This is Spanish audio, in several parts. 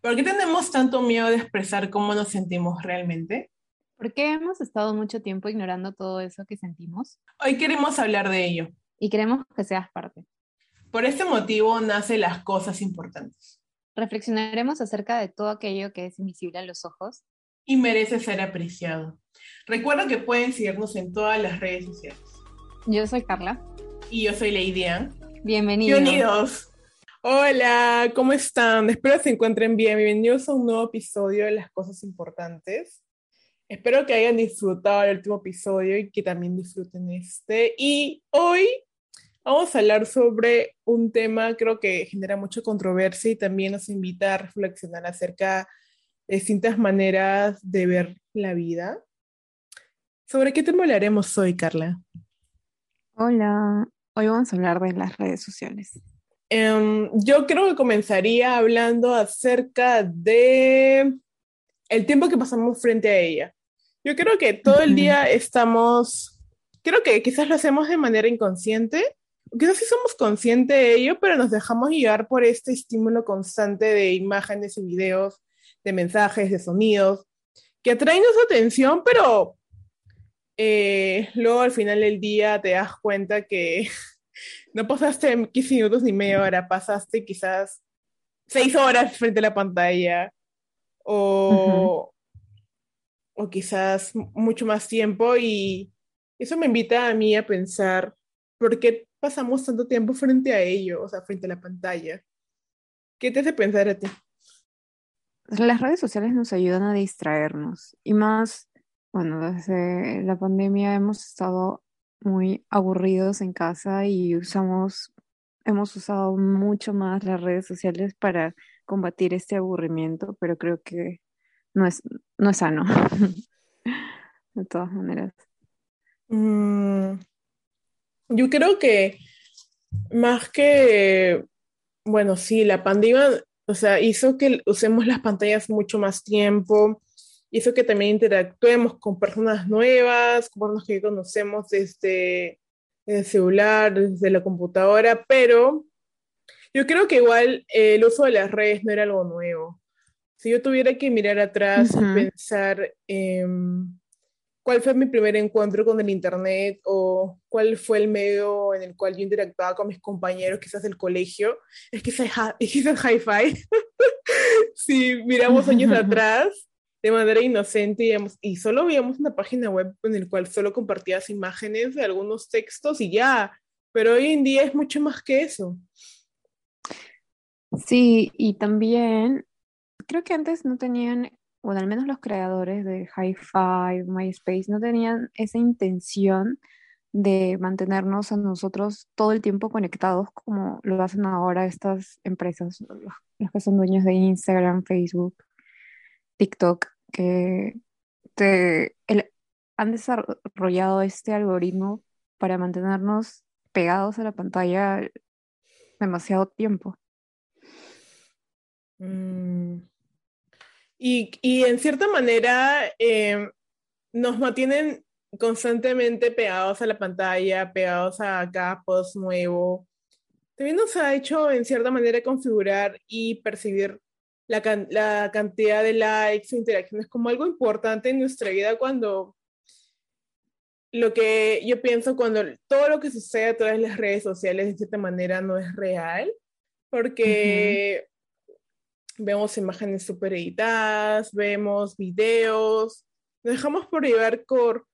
¿Por qué tenemos tanto miedo de expresar cómo nos sentimos realmente? ¿Por qué hemos estado mucho tiempo ignorando todo eso que sentimos? Hoy queremos hablar de ello. Y queremos que seas parte. Por este motivo nacen las cosas importantes. Reflexionaremos acerca de todo aquello que es invisible a los ojos. Y merece ser apreciado. Recuerda que pueden seguirnos en todas las redes sociales. Yo soy Carla. Y yo soy Lady Ann. Bienvenidos. Bienvenidos. Hola, ¿cómo están? Espero se encuentren bien. Bienvenidos a un nuevo episodio de Las Cosas Importantes. Espero que hayan disfrutado el último episodio y que también disfruten este. Y hoy vamos a hablar sobre un tema creo que genera mucha controversia y también nos invita a reflexionar acerca de distintas maneras de ver la vida. ¿Sobre qué tema hablaremos hoy, Carla? Hola, hoy vamos a hablar de las redes sociales. Um, yo creo que comenzaría hablando acerca de el tiempo que pasamos frente a ella. Yo creo que todo el día estamos, creo que quizás lo hacemos de manera inconsciente, quizás sí somos conscientes de ello, pero nos dejamos llevar por este estímulo constante de imágenes y videos, de mensajes, de sonidos, que atraen nuestra atención, pero eh, luego al final del día te das cuenta que no pasaste 15 minutos ni media hora, pasaste quizás 6 horas frente a la pantalla o, o quizás mucho más tiempo y eso me invita a mí a pensar por qué pasamos tanto tiempo frente a ello, o sea, frente a la pantalla. ¿Qué te hace pensar a ti? Las redes sociales nos ayudan a distraernos y más, bueno, desde la pandemia hemos estado muy aburridos en casa y usamos, hemos usado mucho más las redes sociales para combatir este aburrimiento, pero creo que no es, no es sano, de todas maneras. Mm, yo creo que más que, bueno, sí, la pandemia, o sea, hizo que usemos las pantallas mucho más tiempo, hizo que también interactuemos con personas nuevas, con personas que conocemos desde el celular, desde la computadora, pero yo creo que igual el uso de las redes no era algo nuevo. Si yo tuviera que mirar atrás y pensar en cuál fue mi primer encuentro con el Internet o cuál fue el medio en el cual yo interactuaba con mis compañeros, quizás del colegio, es quizás, es quizás hi-fi. si miramos años atrás, de manera inocente y, solo veíamos una página web en la cual solo compartías imágenes de algunos textos y ya, pero hoy en día es mucho más que eso. Sí, y también creo que antes no tenían, bueno, al menos los creadores de Hi-Fi, MySpace, no tenían esa intención de mantenernos a nosotros todo el tiempo conectados como lo hacen ahora estas empresas, los que son dueños de Instagram, Facebook. TikTok que te, han desarrollado este algoritmo para mantenernos pegados a la pantalla demasiado tiempo. Mm. Y, y, en cierta manera em, nos mantienen constantemente pegados a la pantalla, pegados a cada post nuevo. También nos ha hecho en cierta manera configurar y percibir la, cantidad de likes interacciones como algo importante en nuestra vida cuando lo que yo pienso cuando todo lo que sucede a través de las redes sociales de cierta manera no es real, porque vemos imágenes súper editadas, vemos videos, nos dejamos por llevar por,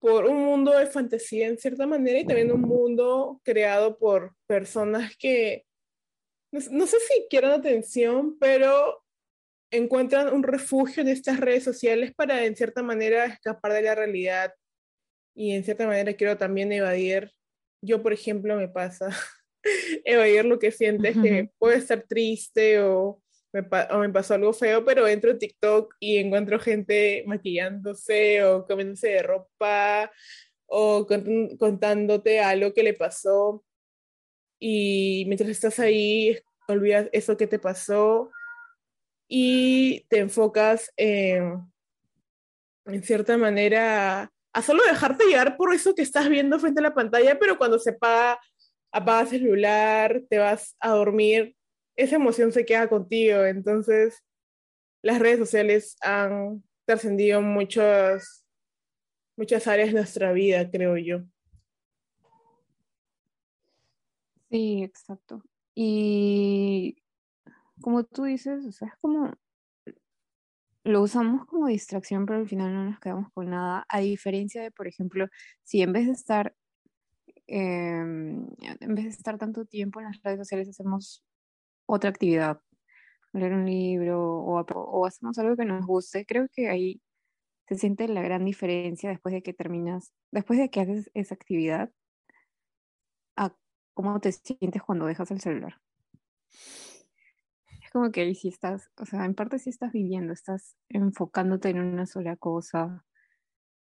por un mundo de fantasía en cierta manera y también un mundo creado por personas que no, sé si quieran atención, pero encuentran un refugio en estas redes sociales para, en cierta manera, escapar de la realidad y, en cierta manera, quiero también evadir. Yo, por ejemplo, me pasa evadir lo que sientes, que puede estar triste o me, o me pasó algo feo, pero entro en TikTok y encuentro gente maquillándose o comiéndose de ropa o contándote algo que le pasó y mientras estás ahí, olvidas eso que te pasó y te enfocas en, cierta manera a solo dejarte llevar por eso que estás viendo frente a la pantalla, pero cuando se apaga, apagas el celular, te vas a dormir, esa emoción se queda contigo. Entonces, las redes sociales han trascendido muchas, muchas áreas de nuestra vida, creo yo. Sí, exacto. Y como tú dices, o sea, es como lo usamos como distracción, pero al final no nos quedamos con nada. A diferencia de, por ejemplo, si en vez de estar em, en vez de estar tanto tiempo en las redes sociales hacemos otra actividad, leer un libro o, o hacemos algo que nos guste, creo que ahí se siente la gran diferencia después de que terminas, después de que haces esa actividad, cómo te sientes cuando dejas el celular. Es como que ahí sí estás, o sea, en parte sí estás viviendo, estás enfocándote en una sola cosa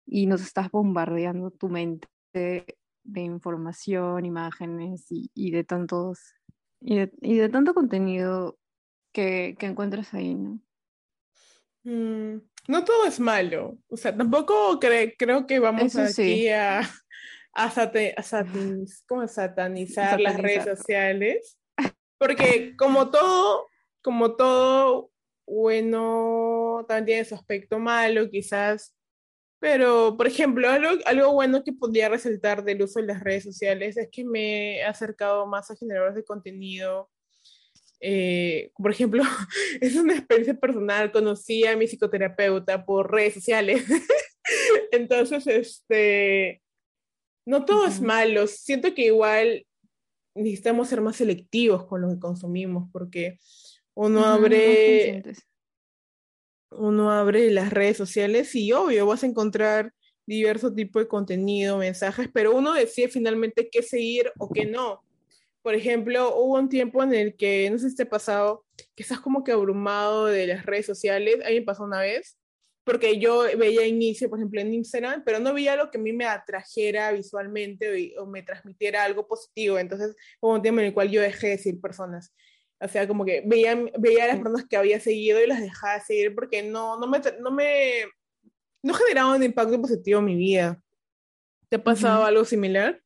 y nos estás bombardeando tu mente de, información, imágenes y, de tantos y de, tanto contenido que, encuentras ahí, ¿no? Mm, no todo es malo. O sea, tampoco creo que vamos aquí a, a, satanizar las redes sociales. Porque como todo, como todo bueno, también tiene su aspecto malo, quizás. Pero, por ejemplo, algo, algo bueno que podría resaltar del uso de las redes sociales es que me he acercado más a generadores de contenido eh, por ejemplo, es una experiencia personal, conocí a mi psicoterapeuta por redes sociales. Entonces, este, no todo es malo. Siento que igual necesitamos ser más selectivos con lo que consumimos porque uno abre uno abre las redes sociales y obvio vas a encontrar diversos tipos de contenido, mensajes, pero uno decide finalmente qué seguir o qué no por ejemplo, hubo un tiempo en el que, no sé si te ha pasado, que estás como que abrumado de las redes sociales. A mí me pasó una vez, porque yo veía inicio, por ejemplo, en Instagram, pero no veía lo que a mí me atrajera visualmente o, me transmitiera algo positivo. Entonces, hubo un tiempo en el cual yo dejé de seguir personas. O sea, como que veía, veía a las personas que había seguido y las dejaba de seguir porque no, no, me, no me no generaba un impacto positivo en mi vida. ¿Te ha pasado algo similar?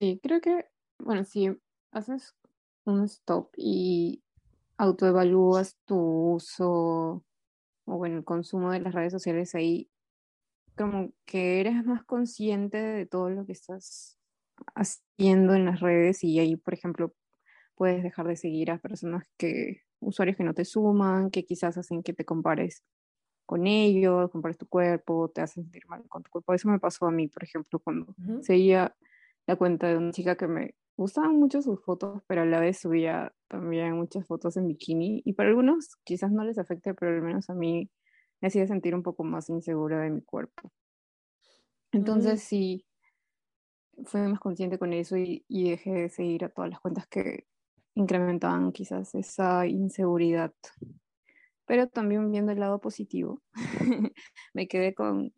Sí, creo que bueno, si haces un stop y autoevalúas tu uso o bueno, el consumo de las redes sociales ahí, como que eres más consciente de todo lo que estás haciendo en las redes y ahí, por ejemplo, puedes dejar de seguir a personas que, usuarios que no te suman, que quizás hacen que te compares con ellos, compares tu cuerpo, te hacen sentir mal con tu cuerpo. Eso me pasó a mí, por ejemplo, cuando seguía la cuenta de una chica que me gustaban mucho sus fotos, pero a la vez subía también muchas fotos en bikini. Y para algunos quizás no les afecte, pero al menos a mí me hacía sentir un poco más insegura de mi cuerpo. Entonces sí, fui más consciente con eso y, y dejé de seguir a todas las cuentas que incrementaban quizás esa inseguridad. Pero también viendo el lado positivo, me quedé con,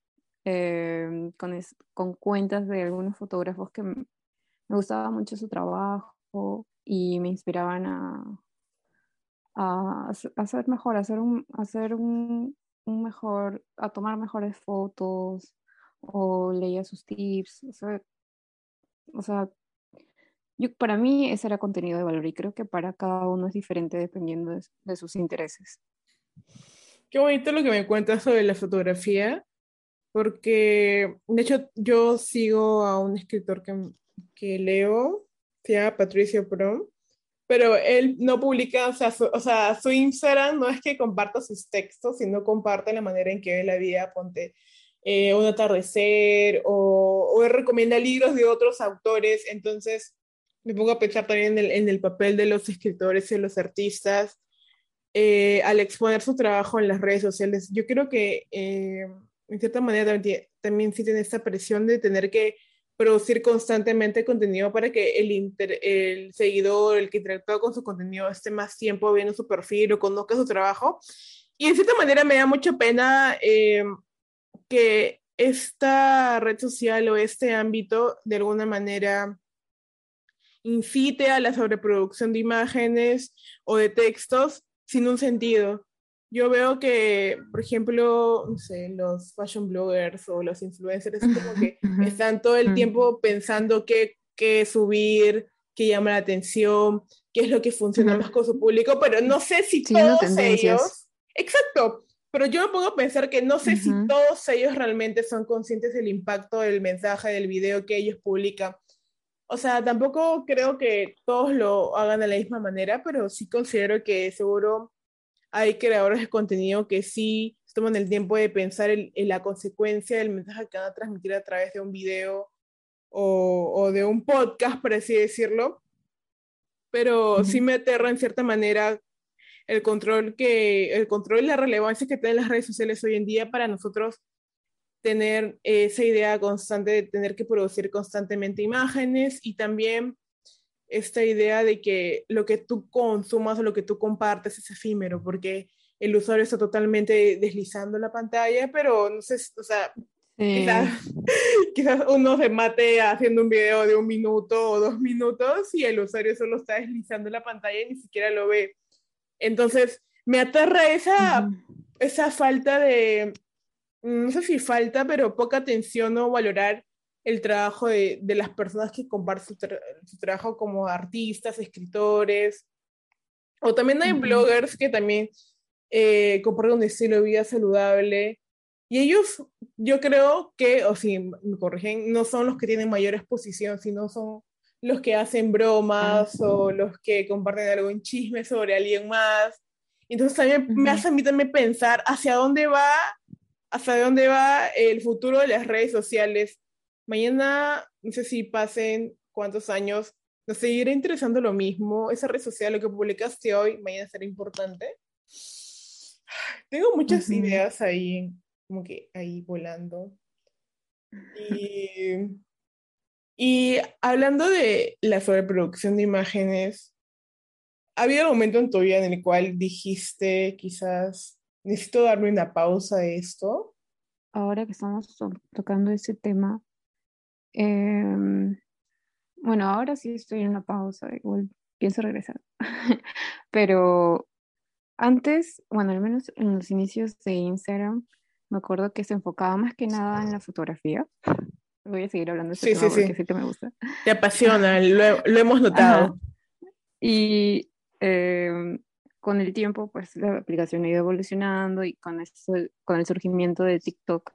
eh, con, con, cuentas de algunos fotógrafos que me gustaba mucho su trabajo y me inspiraban a, a, hacer mejor, a hacer, un, hacer un, un, mejor, a tomar mejores fotos o leía sus tips. O sea, o sea yo, para mí ese era contenido de valor y creo que para cada uno es diferente dependiendo de, de sus intereses. Qué bonito lo que me cuentas sobre la fotografía, porque de hecho yo sigo a un escritor que que leo, se llama Patricio Prom, pero él no publica, o sea, su, o sea, su Instagram no es que comparta sus textos, sino comparte la manera en que ve la vida, ponte eh, un atardecer o, o, recomienda libros de otros autores, entonces me pongo a pensar también en el, en el papel de los escritores y los artistas eh, al exponer su trabajo en las redes sociales. Yo creo que eh, en cierta manera también, también tiene esta presión de tener que producir constantemente contenido para que el, el seguidor, el que interactúa con su contenido, esté más tiempo viendo su perfil o conozca su trabajo. Y de cierta manera me da mucha pena eh, que esta red social o este ámbito de alguna manera incite a la sobreproducción de imágenes o de textos sin un sentido yo veo que, por ejemplo, no sé, los fashion bloggers o los influencers como que están todo el tiempo pensando qué, qué subir, qué llama la atención, qué es lo que funciona más con su público, pero no sé si todos ellos Exacto, pero yo me pongo a pensar que no sé si todos ellos realmente son conscientes del impacto del mensaje, del video que ellos publican. O sea, tampoco creo que todos lo hagan de la misma manera, pero sí considero que seguro hay creadores de contenido que sí toman el tiempo de pensar en, la consecuencia del mensaje que van a transmitir a través de un video o, o de un podcast, por así decirlo. Pero sí me aterra en cierta manera el control que el control y la relevancia que tienen las redes sociales hoy en día para nosotros tener esa idea constante de tener que producir constantemente imágenes y también esta idea de que lo que tú consumas o lo que tú compartes es efímero, porque el usuario está totalmente deslizando la pantalla, pero no sé, o sea, quizás, uno se mate haciendo un video de un minuto o dos minutos y el usuario solo está deslizando la pantalla y ni siquiera lo ve. Entonces, me aterra esa, esa falta de, no sé si falta, pero poca atención o valorar el trabajo de, de las personas que comparten su, trabajo como artistas, escritores, o también hay bloggers que también eh, comparten un estilo de vida saludable. Y ellos, yo creo que, o si me corrigen, no son los que tienen mayor exposición, sino son los que hacen bromas o los que comparten algo en chisme sobre alguien más. Entonces también me hace a mí también pensar hacia dónde va, hacia dónde va el futuro de las redes sociales. Mañana, no sé si pasen cuántos años, nos seguirá interesando lo mismo. Esa red social, lo que publicaste hoy, mañana será importante. Tengo muchas ideas ahí, como que ahí volando. Y y hablando de la sobreproducción de imágenes, ¿ha habido un momento en tu vida en el cual dijiste, quizás, necesito darme una pausa de esto? Ahora que estamos tocando ese tema, em, bueno, ahora sí estoy en una pausa, igual pienso regresar. Pero antes, bueno, al menos en los inicios de Instagram, me acuerdo que se enfocaba más que nada en la fotografía voy a seguir hablando de este tema porque sí que me gusta. Te apasiona, lo, hemos notado. Y em, con el tiempo, pues la aplicación ha ido evolucionando y con, eso, con el surgimiento de TikTok,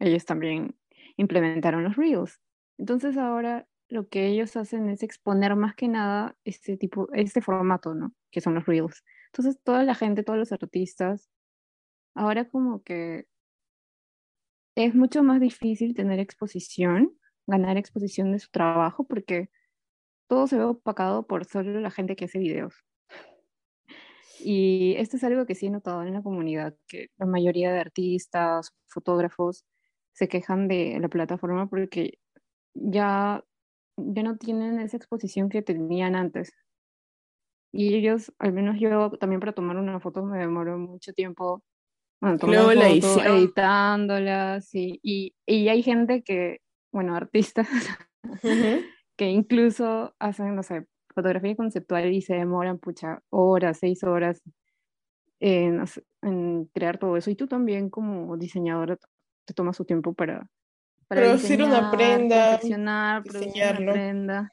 ellos también implementaron los Reels. Entonces ahora lo que ellos hacen es exponer más que nada este tipo, este formato, ¿no? Que son los Reels. Entonces toda la gente, todos los artistas, ahora como que es mucho más difícil tener exposición, ganar exposición de su trabajo, porque todo se ve opacado por solo la gente que hace videos. Y esto es algo que sí he notado en la comunidad, que la mayoría de artistas, fotógrafos, se quejan de la plataforma porque ya, ya no tienen esa exposición que tenían antes. Y ellos, al menos yo también para tomar una foto me demoro mucho tiempo Luego la editándolas y, y, y, hay gente que, bueno, artistas, que incluso hacen, no sé, fotografía conceptual y se demoran, pucha, horas, seis horas en, en crear todo eso. Y tú también como diseñadora te tomas su tiempo para, para producir una prenda, producir una prenda.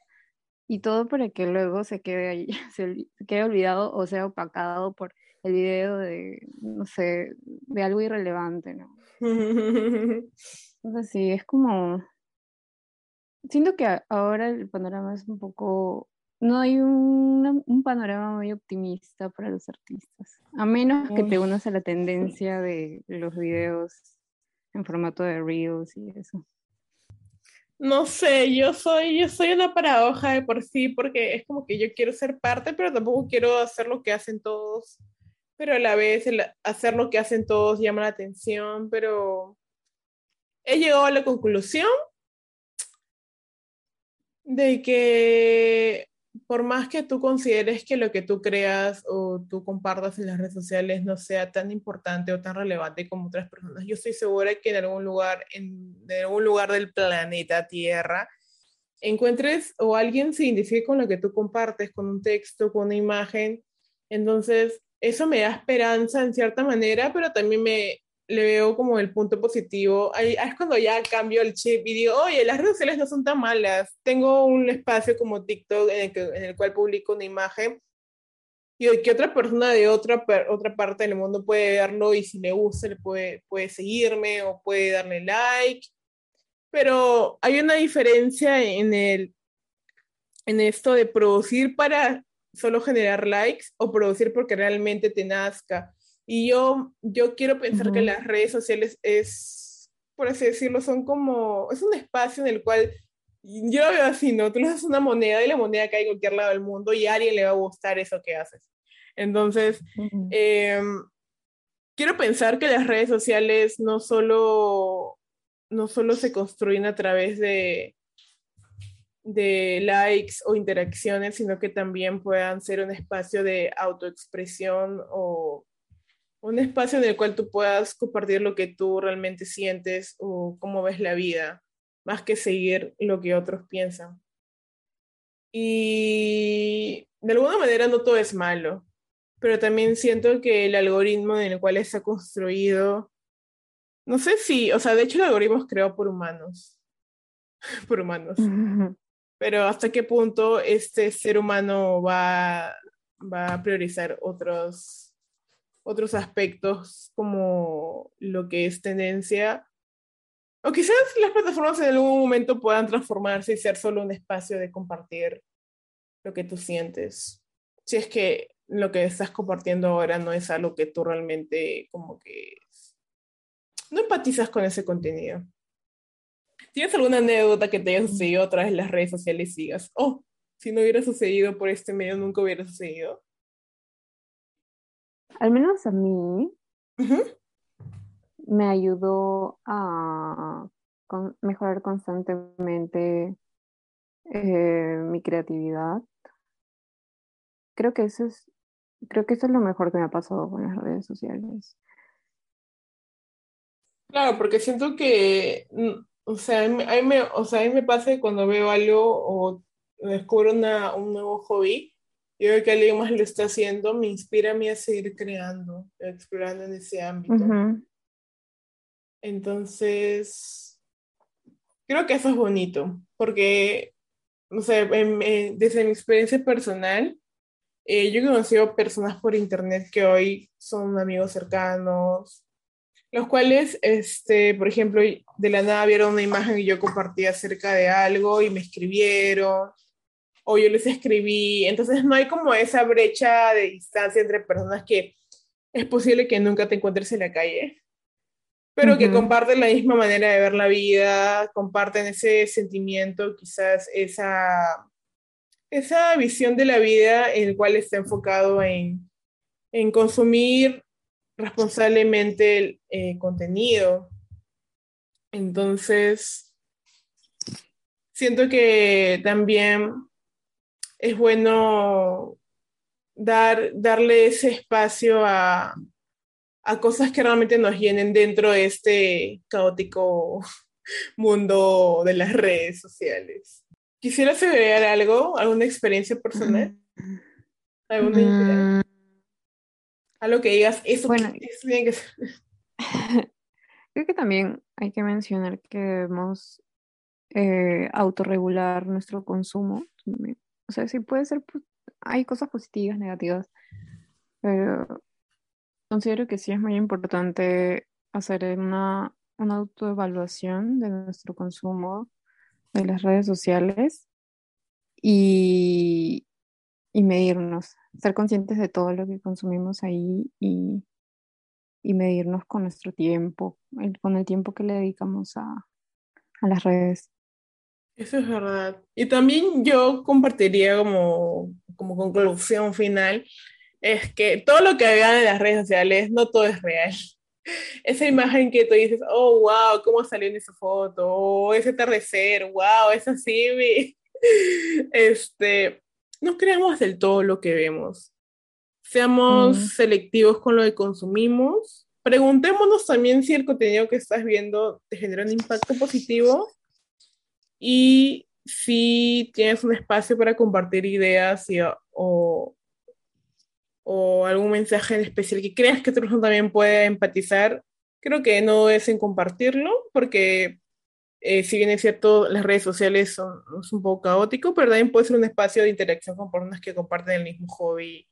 Y todo para que luego se quede ahí, se quede olvidado o sea opacado por el video de, no sé, de algo irrelevante, ¿no? Entonces sí, es como... Siento que ahora el panorama es un poco... No hay un, un panorama muy optimista para los artistas, a menos que te unas a la tendencia de los videos en formato de Reels y eso. No sé, yo soy, yo soy una paradoja de por sí, porque es como que yo quiero ser parte, pero tampoco quiero hacer lo que hacen todos pero a la vez hacer lo que hacen todos llama la atención, pero he llegado a la conclusión de que por más que tú consideres que lo que tú creas o tú compartas en las redes sociales no sea tan importante o tan relevante como otras personas, yo estoy segura que en algún lugar, en, en algún lugar del planeta Tierra, encuentres o alguien se identifique con lo que tú compartes, con un texto, con una imagen. Entonces, eso me da esperanza en cierta manera, pero también me le veo como el punto positivo. Ahí, es cuando ya cambio el chip y digo, oye, las redes sociales no son tan malas. Tengo un espacio como TikTok en el, que, en el cual publico una imagen y que otra persona de otra, otra parte del mundo puede verlo y si le gusta le puede, puede seguirme o puede darle like. Pero hay una diferencia en, el, en esto de producir para solo generar likes o producir porque realmente te nazca. Y yo, yo quiero pensar que las redes sociales es, por así decirlo, son como, es un espacio en el cual yo lo veo así, ¿no? Tú le das una moneda y la moneda cae en cualquier lado del mundo y a alguien le va a gustar eso que haces. Entonces, em, quiero pensar que las redes sociales no solo, no solo se construyen a través de, de likes o interacciones, sino que también puedan ser un espacio de autoexpresión o un espacio en el cual tú puedas compartir lo que tú realmente sientes o cómo ves la vida, más que seguir lo que otros piensan. Y de alguna manera no todo es malo pero también siento que el algoritmo en el cual está construido, no sé si, o sea, de hecho el algoritmo es creado por humanos, por humanos, pero hasta qué punto este ser humano va, va a priorizar otros, otros aspectos como lo que es tendencia. O quizás las plataformas en algún momento puedan transformarse y ser solo un espacio de compartir lo que tú sientes. Si es que lo que estás compartiendo ahora no es algo que tú realmente como que no empatizas con ese contenido. ¿Tienes alguna anécdota que te haya sucedido a través de las redes sociales y sigas, oh, si no hubiera sucedido por este medio, nunca hubiera sucedido? Al menos a mí me ayudó a mejorar constantemente eh, mi creatividad. Creo que eso es Creo que eso es lo mejor que me ha pasado con las redes sociales. Claro, porque siento que, mm, o sea, a mí me, o sea, a mí me pasa cuando veo algo o descubro una, un nuevo hobby y veo que alguien más lo está haciendo, me inspira a mí a seguir creando, explorando en ese ámbito. Entonces, creo que eso es bonito, porque, no sé, desde mi experiencia personal, eh, yo he conocido personas por internet que hoy son amigos cercanos, los cuales, este, por ejemplo, de la nada vieron una imagen que yo compartí acerca de algo y me escribieron, o yo les escribí. Entonces no hay como esa brecha de distancia entre personas que es posible que nunca te encuentres en la calle, pero que comparten la misma manera de ver la vida, comparten ese sentimiento, quizás esa esa visión de la vida en el cual está enfocado en, consumir responsablemente el eh, contenido. Entonces, siento que también es bueno dar, darle ese espacio a, a cosas que realmente nos llenen dentro de este caótico mundo de las redes sociales. ¿Quisieras agregar algo? ¿Alguna experiencia personal? ¿Alguna idea? Mm. Algo que digas, eso, bueno, tiene que ser. Creo que también hay que mencionar que debemos eh, autorregular nuestro consumo. O sea, sí puede ser, hay cosas positivas, negativas, pero considero que sí es muy importante hacer una, una autoevaluación de nuestro consumo de las redes sociales y, medirnos, ser conscientes de todo lo que consumimos ahí y, medirnos con nuestro tiempo, con el tiempo que le dedicamos a, las redes. Eso es verdad. Y también yo compartiría como, como conclusión final, es que todo lo que vean en las redes sociales, no todo es real esa imagen que tú dices, oh, wow, cómo salió en esa foto, oh, ese atardecer, wow, es así, este, no creamos del todo lo que vemos. Seamos mm. selectivos con lo que consumimos. Preguntémonos también si el contenido que estás viendo te genera un impacto positivo y si tienes un espacio para compartir ideas o, o algún mensaje en especial que creas que otra persona también puede empatizar, creo que no es en compartirlo, porque eh, si bien es cierto, las redes sociales son, un poco caótico, pero también puede ser un espacio de interacción con personas que comparten el mismo hobby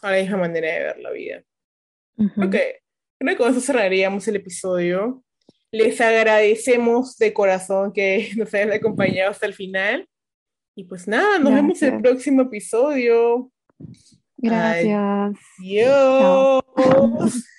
a la misma manera de ver la vida. Ok, creo que con eso cerraríamos el episodio. Les agradecemos de corazón que nos hayan acompañado hasta el final. Y pues nada, nos vemos en el próximo episodio. Gracias. Adiós.